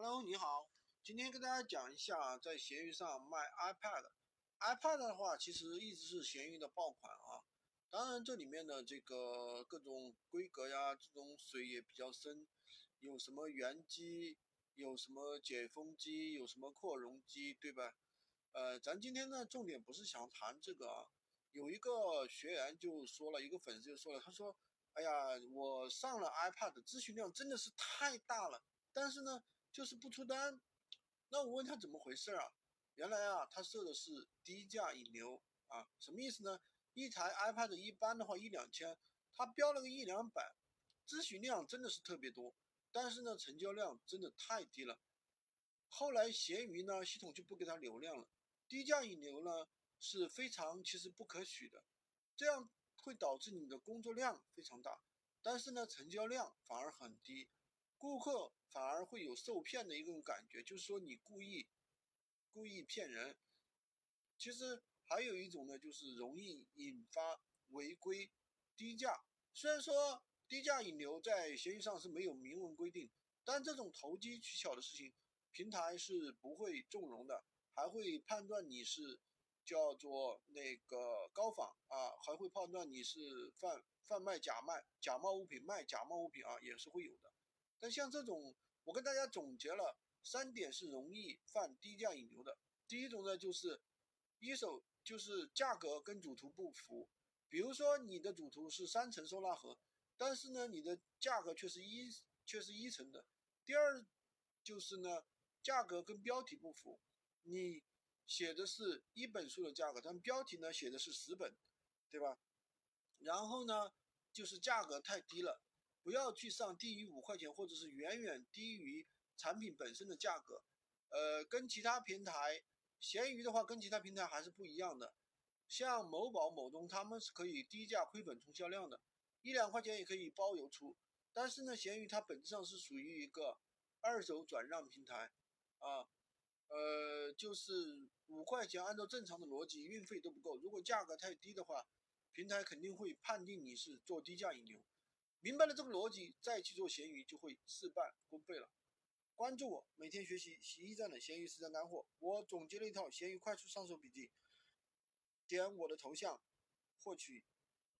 Hello，你好，今天跟大家讲一下在闲鱼上卖 iPad。iPad 的话，其实一直是闲鱼的爆款啊。当然，这里面的这个各种规格呀，这种水也比较深。有什么原机，有什么解封机，有什么扩容机，对吧？呃，咱今天呢，重点不是想谈这个啊。有一个学员就说了，一个粉丝就说了，他说：“哎呀，我上了 iPad，咨询量真的是太大了，但是呢。”就是不出单，那我问他怎么回事啊？原来啊，他设的是低价引流啊，什么意思呢？一台 iPad 一般的话一两千，他标了个一两百，咨询量真的是特别多，但是呢，成交量真的太低了。后来闲鱼呢，系统就不给他流量了。低价引流呢是非常其实不可取的，这样会导致你的工作量非常大，但是呢，成交量反而很低。顾客反而会有受骗的一种感觉，就是说你故意故意骗人。其实还有一种呢，就是容易引发违规低价。虽然说低价引流在闲鱼上是没有明文规定，但这种投机取巧的事情，平台是不会纵容的，还会判断你是叫做那个高仿啊，还会判断你是贩贩卖假卖假冒物品，卖假冒物品啊，也是会有的。但像这种，我跟大家总结了三点是容易犯低价引流的。第一种呢，就是一手就是价格跟主图不符，比如说你的主图是三层收纳盒，但是呢你的价格却是一却是一层的。第二就是呢价格跟标题不符，你写的是一本书的价格，但标题呢写的是十本，对吧？然后呢就是价格太低了。不要去上低于五块钱，或者是远远低于产品本身的价格。呃，跟其他平台，闲鱼的话跟其他平台还是不一样的。像某宝、某东，他们是可以低价亏本冲销量的，一两块钱也可以包邮出。但是呢，闲鱼它本质上是属于一个二手转让平台啊，呃，就是五块钱，按照正常的逻辑，运费都不够。如果价格太低的话，平台肯定会判定你是做低价引流。明白了这个逻辑，再去做闲鱼就会事半功倍了。关注我，每天学习洗衣站的闲鱼实战干货。我总结了一套闲鱼快速上手笔记，点我的头像获取